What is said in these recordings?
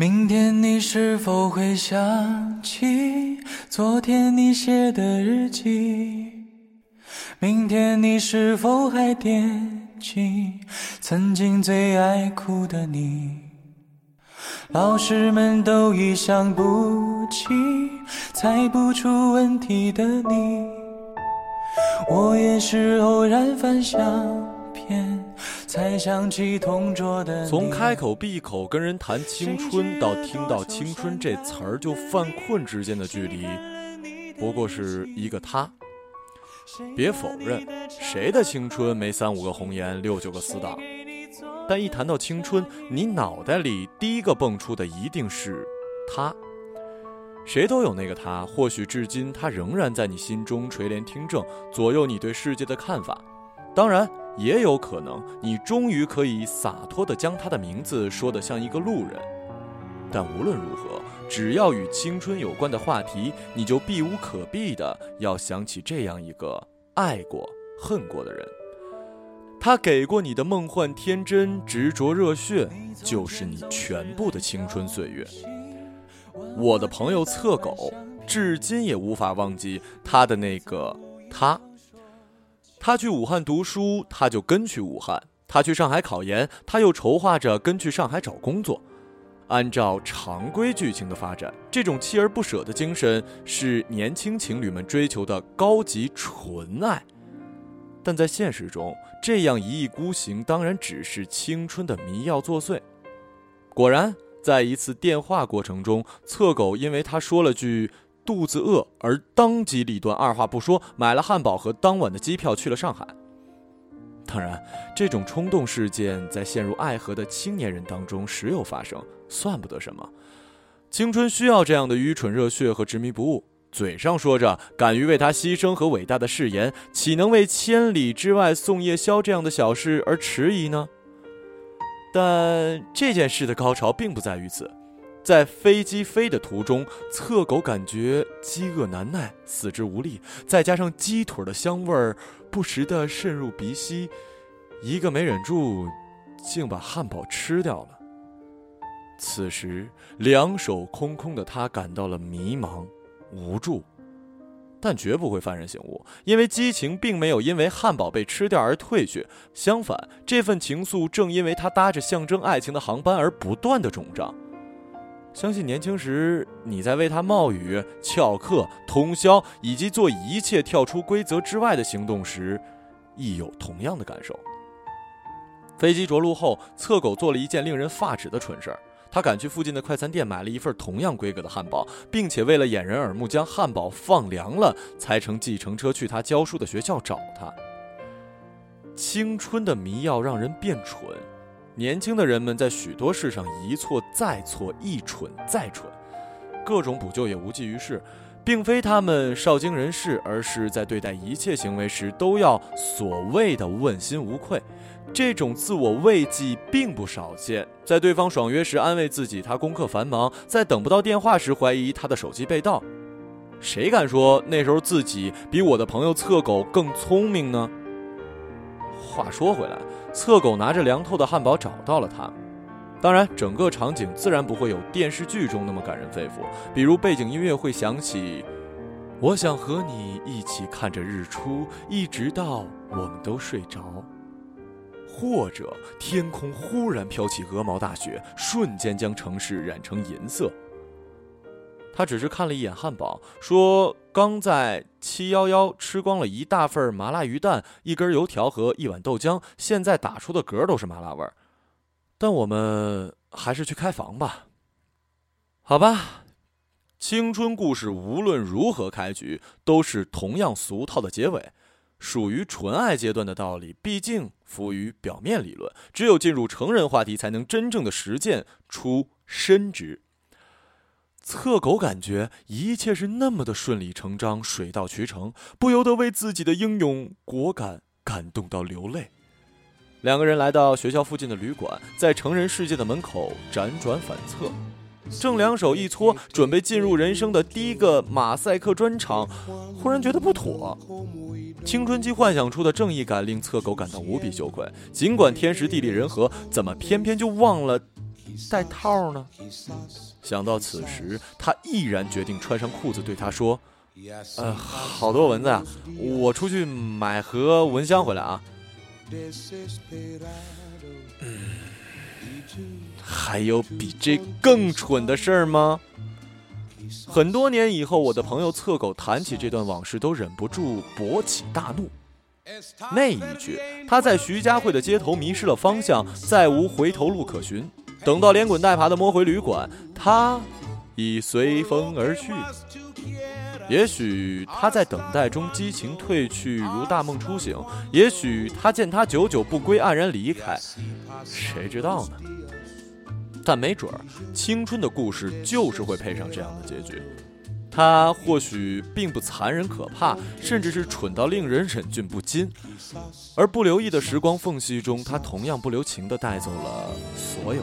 明天你是否会想起昨天你写的日记？明天你是否还惦记曾经最爱哭的你？老师们都已想不起猜不出问题的你，我也是偶然翻相。才想起同桌的从开口闭口跟人谈青春，到听到青春这词儿就犯困之间的距离，不过是一个他。别否认，谁的青春没三五个红颜，六九个死党？但一谈到青春，你脑袋里第一个蹦出的一定是他。谁都有那个他，或许至今他仍然在你心中垂帘听政，左右你对世界的看法。当然。也有可能，你终于可以洒脱地将他的名字说得像一个路人。但无论如何，只要与青春有关的话题，你就避无可避地要想起这样一个爱过、恨过的人。他给过你的梦幻天真、执着热血，就是你全部的青春岁月。我的朋友侧狗，至今也无法忘记他的那个他。他去武汉读书，他就跟去武汉；他去上海考研，他又筹划着跟去上海找工作。按照常规剧情的发展，这种锲而不舍的精神是年轻情侣们追求的高级纯爱。但在现实中，这样一意孤行当然只是青春的迷药作祟。果然，在一次电话过程中，侧狗因为他说了句。肚子饿，而当机立断，二话不说买了汉堡和当晚的机票去了上海。当然，这种冲动事件在陷入爱河的青年人当中时有发生，算不得什么。青春需要这样的愚蠢热血和执迷不悟。嘴上说着敢于为他牺牲和伟大的誓言，岂能为千里之外送夜宵这样的小事而迟疑呢？但这件事的高潮并不在于此。在飞机飞的途中，侧狗感觉饥饿难耐，四肢无力，再加上鸡腿的香味儿不时地渗入鼻息，一个没忍住，竟把汉堡吃掉了。此时，两手空空的他感到了迷茫、无助，但绝不会幡然醒悟，因为激情并没有因为汉堡被吃掉而退却，相反，这份情愫正因为他搭着象征爱情的航班而不断的肿胀。相信年轻时你在为他冒雨、翘课、通宵，以及做一切跳出规则之外的行动时，亦有同样的感受。飞机着陆后，侧狗做了一件令人发指的蠢事儿，他赶去附近的快餐店买了一份同样规格的汉堡，并且为了掩人耳目，将汉堡放凉了，才乘计程车去他教书的学校找他。青春的迷药让人变蠢。年轻的人们在许多事上一错再错，一蠢再蠢，各种补救也无济于事，并非他们少经人事，而是在对待一切行为时都要所谓的问心无愧。这种自我慰藉并不少见，在对方爽约时安慰自己他功课繁忙，在等不到电话时怀疑他的手机被盗。谁敢说那时候自己比我的朋友侧狗更聪明呢？话说回来。侧狗拿着凉透的汉堡找到了他，当然，整个场景自然不会有电视剧中那么感人肺腑。比如背景音乐会响起，“我想和你一起看着日出，一直到我们都睡着。”或者天空忽然飘起鹅毛大雪，瞬间将城市染成银色。他只是看了一眼汉堡，说：“刚在七幺幺吃光了一大份麻辣鱼蛋、一根油条和一碗豆浆，现在打出的嗝都是麻辣味儿。”但我们还是去开房吧。好吧，青春故事无论如何开局，都是同样俗套的结尾。属于纯爱阶段的道理，毕竟浮于表面理论，只有进入成人话题，才能真正的实践出深知。侧狗感觉一切是那么的顺理成章、水到渠成，不由得为自己的英勇果敢感动到流泪。两个人来到学校附近的旅馆，在成人世界的门口辗转反侧，正两手一搓，准备进入人生的第一个马赛克专场，忽然觉得不妥。青春期幻想出的正义感令侧狗感到无比羞愧，尽管天时地利人和，怎么偏偏就忘了带套呢？想到此时，他毅然决定穿上裤子，对他说：“呃，好多蚊子啊，我出去买盒蚊香回来啊。”嗯，还有比这更蠢的事儿吗？很多年以后，我的朋友侧狗谈起这段往事，都忍不住勃起大怒。那一句，他在徐家汇的街头迷失了方向，再无回头路可寻。等到连滚带爬的摸回旅馆，他已随风而去。也许他在等待中激情褪去，如大梦初醒；也许他见他久久不归，黯然离开。谁知道呢？但没准儿，青春的故事就是会配上这样的结局。他或许并不残忍可怕，甚至是蠢到令人忍俊不禁。而不留意的时光缝隙中，他同样不留情地带走了所有。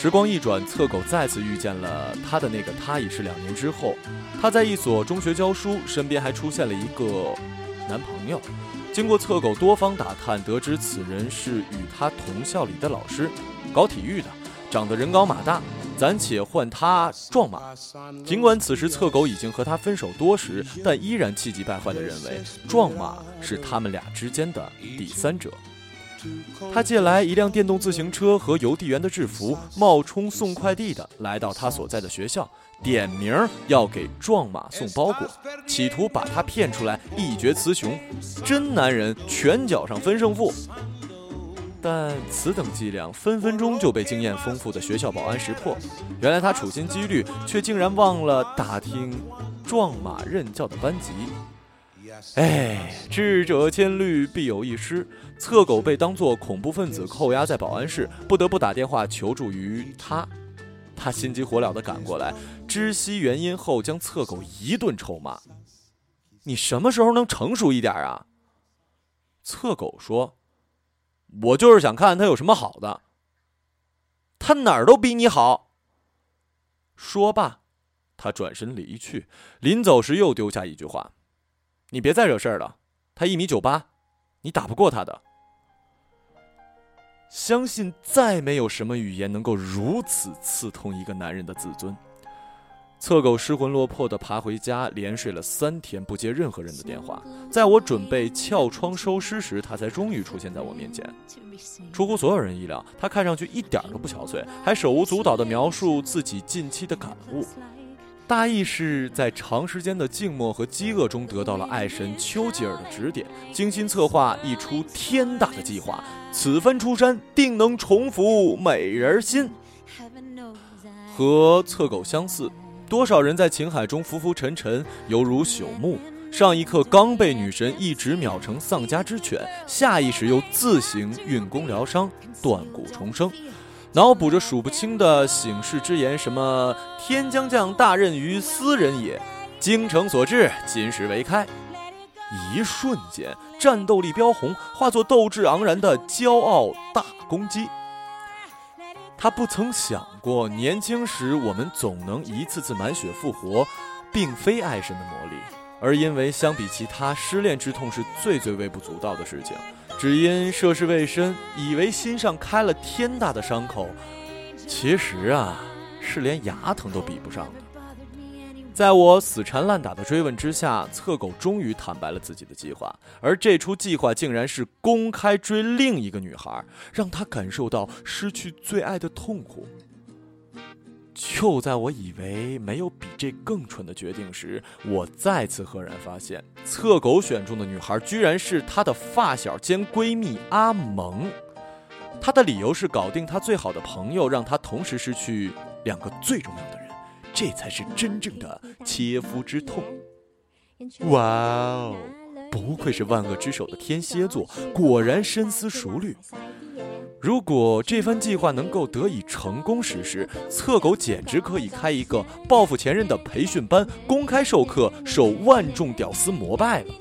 时光一转，侧狗再次遇见了他的那个他，已是两年之后。他在一所中学教书，身边还出现了一个男朋友。经过侧狗多方打探，得知此人是与他同校里的老师，搞体育的，长得人高马大，暂且唤他壮马。尽管此时侧狗已经和他分手多时，但依然气急败坏地认为壮马是他们俩之间的第三者。他借来一辆电动自行车和邮递员的制服，冒充送快递的来到他所在的学校，点名要给壮马送包裹，企图把他骗出来一决雌雄。真男人拳脚上分胜负，但此等伎俩分分钟就被经验丰富的学校保安识破。原来他处心积虑，却竟然忘了打听壮马任教的班级。哎，智者千虑，必有一失。侧狗被当作恐怖分子扣押在保安室，不得不打电话求助于他。他心急火燎地赶过来，知悉原因后，将侧狗一顿臭骂：“你什么时候能成熟一点啊？”侧狗说：“我就是想看他有什么好的。他哪儿都比你好。”说罢，他转身离去，临走时又丢下一句话。你别再惹事儿了，他一米九八，你打不过他的。相信再没有什么语言能够如此刺痛一个男人的自尊。侧狗失魂落魄地爬回家，连睡了三天，不接任何人的电话。在我准备撬窗收尸时，他才终于出现在我面前。出乎所有人意料，他看上去一点都不憔悴，还手舞足蹈地描述自己近期的感悟。大意是在长时间的静默和饥饿中得到了爱神丘吉尔的指点，精心策划一出天大的计划。此番出山，定能重抚美人心。和侧狗相似，多少人在情海中浮浮沉沉，犹如朽木。上一刻刚被女神一指秒成丧家之犬，下意识又自行运功疗伤，断骨重生。脑补着数不清的醒世之言，什么“天将降大任于斯人也，精诚所至，金石为开”。一瞬间，战斗力飙红，化作斗志昂然的骄傲大公鸡。他不曾想过，年轻时我们总能一次次满血复活，并非爱神的魔力，而因为相比其他，失恋之痛是最最微不足道的事情。只因涉世未深，以为心上开了天大的伤口，其实啊，是连牙疼都比不上的。在我死缠烂打的追问之下，侧狗终于坦白了自己的计划，而这出计划竟然是公开追另一个女孩，让她感受到失去最爱的痛苦。就在我以为没有比这更蠢的决定时，我再次赫然发现，侧狗选中的女孩居然是他的发小兼闺蜜阿蒙。他的理由是搞定他最好的朋友，让他同时失去两个最重要的人，这才是真正的切肤之痛。哇哦，不愧是万恶之首的天蝎座，果然深思熟虑。如果这番计划能够得以成功实施，侧狗简直可以开一个报复前任的培训班，公开授课，受万众屌丝膜拜了。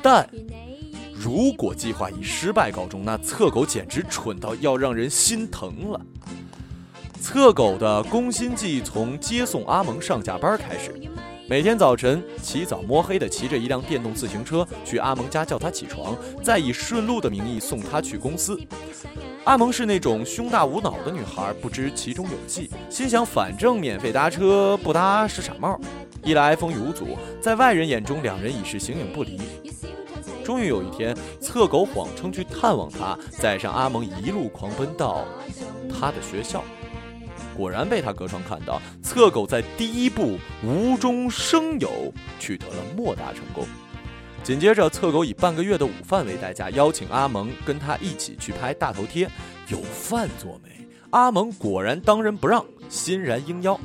但，如果计划以失败告终，那侧狗简直蠢到要让人心疼了。侧狗的攻心计从接送阿蒙上下班开始，每天早晨起早摸黑的骑着一辆电动自行车去阿蒙家叫他起床，再以顺路的名义送他去公司。阿蒙是那种胸大无脑的女孩，不知其中有计，心想反正免费搭车不搭是傻帽。一来风雨无阻，在外人眼中两人已是形影不离。终于有一天，侧狗谎称去探望他，载上阿蒙一路狂奔到他的学校。果然被他隔窗看到，侧狗在第一步无中生有，取得了莫大成功。紧接着，侧狗以半个月的午饭为代价，邀请阿蒙跟他一起去拍大头贴。有饭做没？阿蒙果然当仁不让，欣然应邀。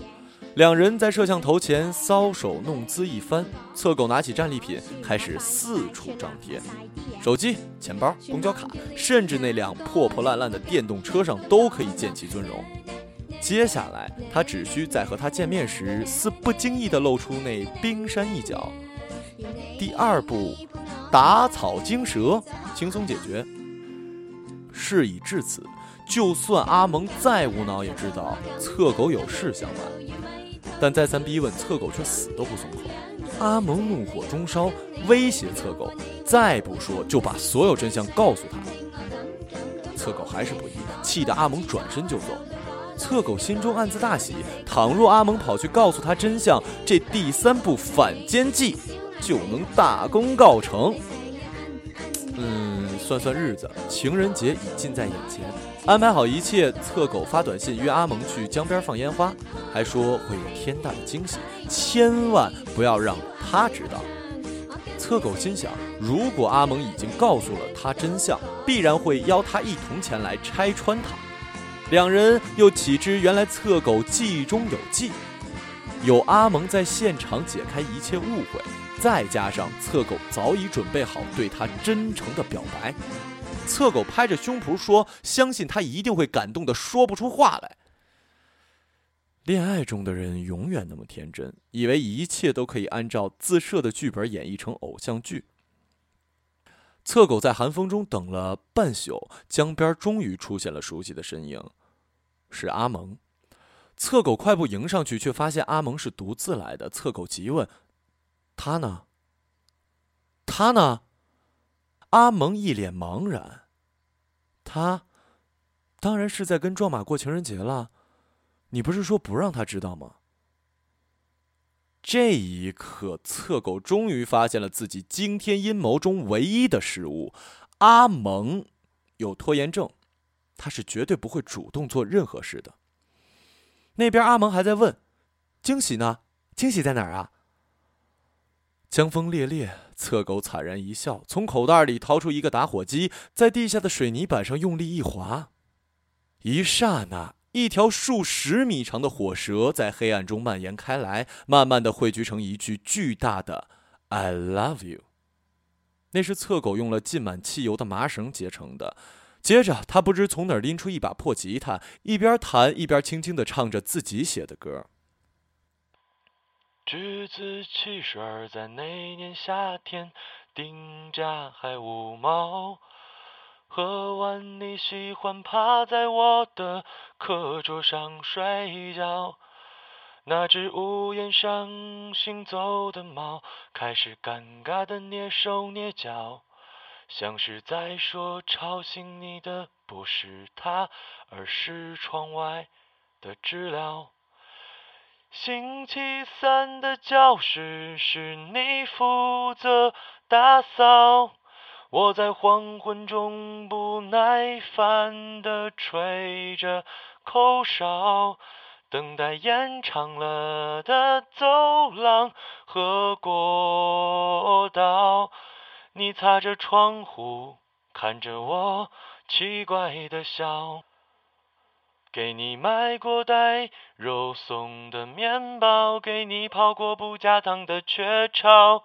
两人在摄像头前搔首弄姿一番，侧狗拿起战利品开始四处张贴，手机、钱包、公交卡，甚至那辆破破烂烂的电动车上都可以见其尊容。接下来，他只需在和他见面时，似不经意地露出那冰山一角。第二步，打草惊蛇，轻松解决。事已至此，就算阿蒙再无脑，也知道侧狗有事相瞒。但再三逼问，侧狗却死都不松口。阿蒙怒火中烧，威胁侧狗，再不说就把所有真相告诉他。侧狗还是不依，气得阿蒙转身就走。侧狗心中暗自大喜，倘若阿蒙跑去告诉他真相，这第三步反间计。就能大功告成。嗯，算算日子，情人节已近在眼前，安排好一切，侧狗发短信约阿蒙去江边放烟花，还说会有天大的惊喜，千万不要让他知道。侧狗心想，如果阿蒙已经告诉了他真相，必然会邀他一同前来拆穿他。两人又岂知，原来侧狗计中有计，有阿蒙在现场解开一切误会。再加上侧狗早已准备好对他真诚的表白，侧狗拍着胸脯说：“相信他一定会感动的说不出话来。”恋爱中的人永远那么天真，以为一切都可以按照自设的剧本演绎成偶像剧。侧狗在寒风中等了半宿，江边终于出现了熟悉的身影，是阿蒙。侧狗快步迎上去，却发现阿蒙是独自来的。侧狗急问。他呢？他呢？阿蒙一脸茫然。他，当然是在跟壮马过情人节了。你不是说不让他知道吗？这一刻，侧狗终于发现了自己惊天阴谋中唯一的失误：阿蒙有拖延症，他是绝对不会主动做任何事的。那边阿蒙还在问：“惊喜呢？惊喜在哪儿啊？”江风烈烈，侧狗惨然一笑，从口袋里掏出一个打火机，在地下的水泥板上用力一划，一刹那，一条数十米长的火蛇在黑暗中蔓延开来，慢慢的汇聚成一句巨大的 “I love you”。那是侧狗用了浸满汽油的麻绳结成的。接着，他不知从哪儿拎出一把破吉他，一边弹一边轻轻的唱着自己写的歌。橘子汽水在那年夏天，定价还五毛。喝完你喜欢趴在我的课桌上睡觉。那只屋檐上行走的猫，开始尴尬的蹑手蹑脚，像是在说吵醒你的不是他，而是窗外的知了。星期三的教室是你负责打扫，我在黄昏中不耐烦地吹着口哨，等待延长了的走廊和过道。你擦着窗户，看着我奇怪的笑。给你买过带肉松的面包，给你泡过不加糖的雀巢。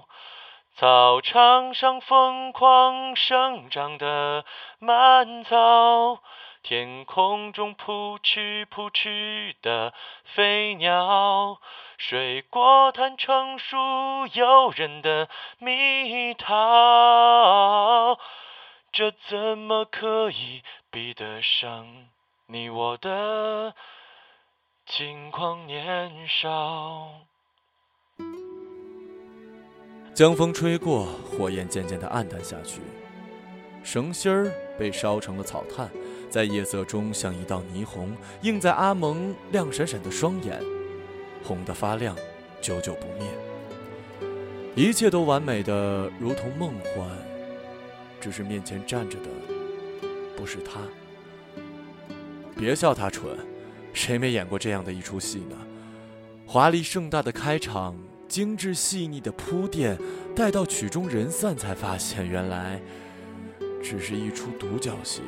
操场上疯狂生长的蔓草，天空中扑哧扑哧的飞鸟，水果摊成熟诱人的蜜桃，这怎么可以比得上？你我的轻狂年少。江风吹过，火焰渐渐的暗淡下去，绳芯儿被烧成了草炭，在夜色中像一道霓虹，映在阿蒙亮闪闪的双眼，红得发亮，久久不灭。一切都完美的如同梦幻，只是面前站着的不是他。别笑他蠢，谁没演过这样的一出戏呢？华丽盛大的开场。精致细腻的铺垫，待到曲终人散，才发现原来只是一出独角戏。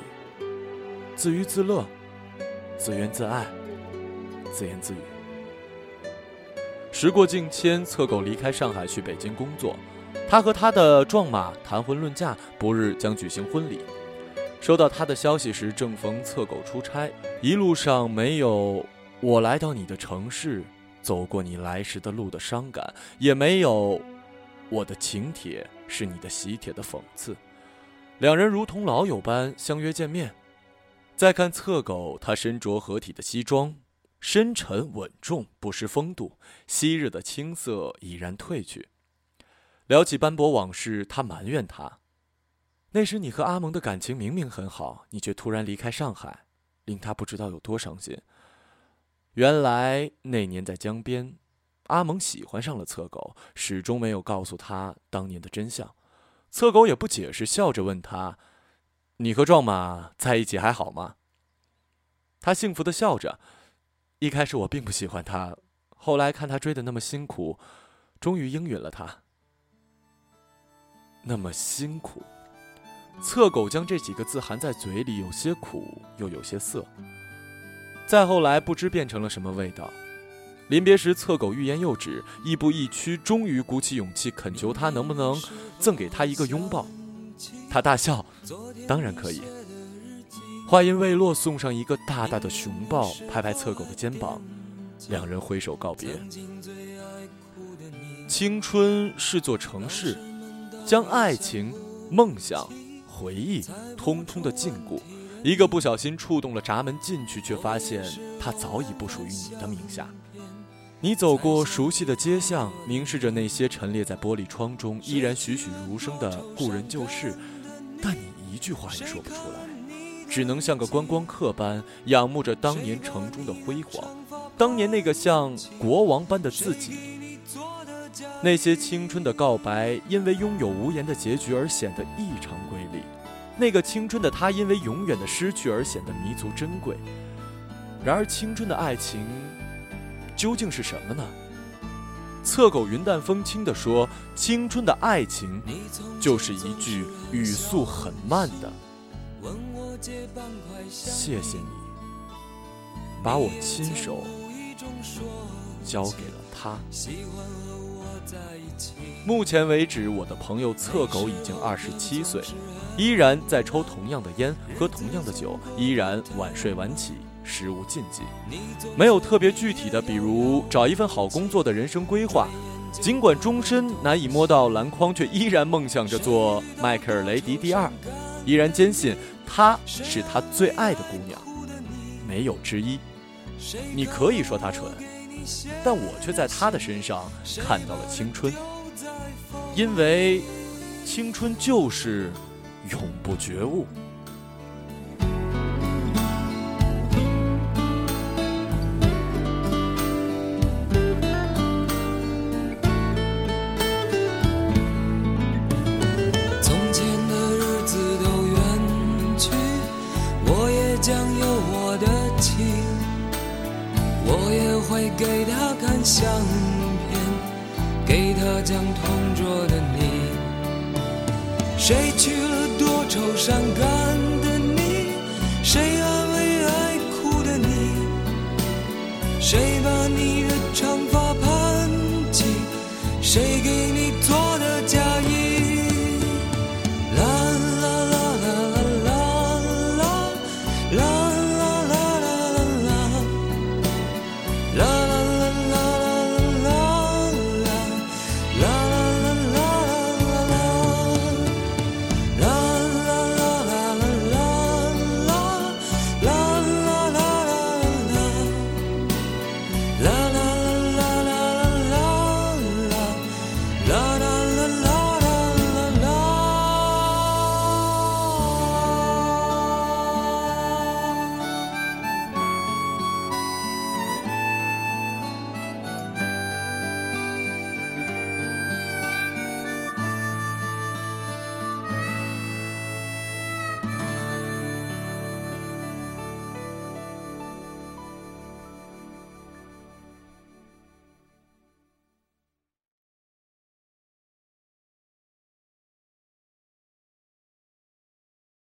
自娱自乐，自怨自艾，自言自语。时过境迁，侧狗离开上海去北京工作，他和他的壮马谈婚论嫁，不日将举行婚礼。收到他的消息时，正逢侧狗出差，一路上没有我来到你的城市。走过你来时的路的伤感，也没有我的请帖是你的喜帖的讽刺。两人如同老友般相约见面。再看侧狗，他身着合体的西装，深沉稳重，不失风度。昔日的青涩已然褪去。聊起斑驳往事，他埋怨他：那时你和阿蒙的感情明明很好，你却突然离开上海，令他不知道有多伤心。原来那年在江边，阿蒙喜欢上了侧狗，始终没有告诉他当年的真相。侧狗也不解释，笑着问他：“你和壮马在一起还好吗？”他幸福的笑着。一开始我并不喜欢他，后来看他追的那么辛苦，终于应允了他。那么辛苦，侧狗将这几个字含在嘴里，有些苦，又有些涩。再后来，不知变成了什么味道。临别时，侧狗欲言又止，亦步亦趋，终于鼓起勇气恳求他能不能赠给他一个拥抱。他大笑：“当然可以。”话音未落，送上一个大大的熊抱，拍拍侧狗的肩膀，两人挥手告别。青春是座城市，将爱情、梦想、回忆通通的禁锢。一个不小心触动了闸门进去，却发现它早已不属于你的名下。你走过熟悉的街巷，凝视着那些陈列在玻璃窗中依然栩栩如生的故人旧事，但你一句话也说不出来，只能像个观光客般仰慕着当年城中的辉煌，当年那个像国王般的自己。那些青春的告白，因为拥有无言的结局而显得异常瑰丽。那个青春的他，因为永远的失去而显得弥足珍贵。然而，青春的爱情究竟是什么呢？侧狗云淡风轻地说：“青春的爱情，就是一句语速很慢的‘谢谢你’，把我亲手交给了他。”目前为止，我的朋友侧狗已经二十七岁，依然在抽同样的烟，喝同样的酒，依然晚睡晚起，食无禁忌。没有特别具体的，比如找一份好工作的人生规划。尽管终身难以摸到篮筐，却依然梦想着做迈克尔·雷迪第二，依然坚信她是他最爱的姑娘，没有之一。你可以说她蠢。但我却在她的身上看到了青春，因为青春就是永不觉悟。去了多愁善感。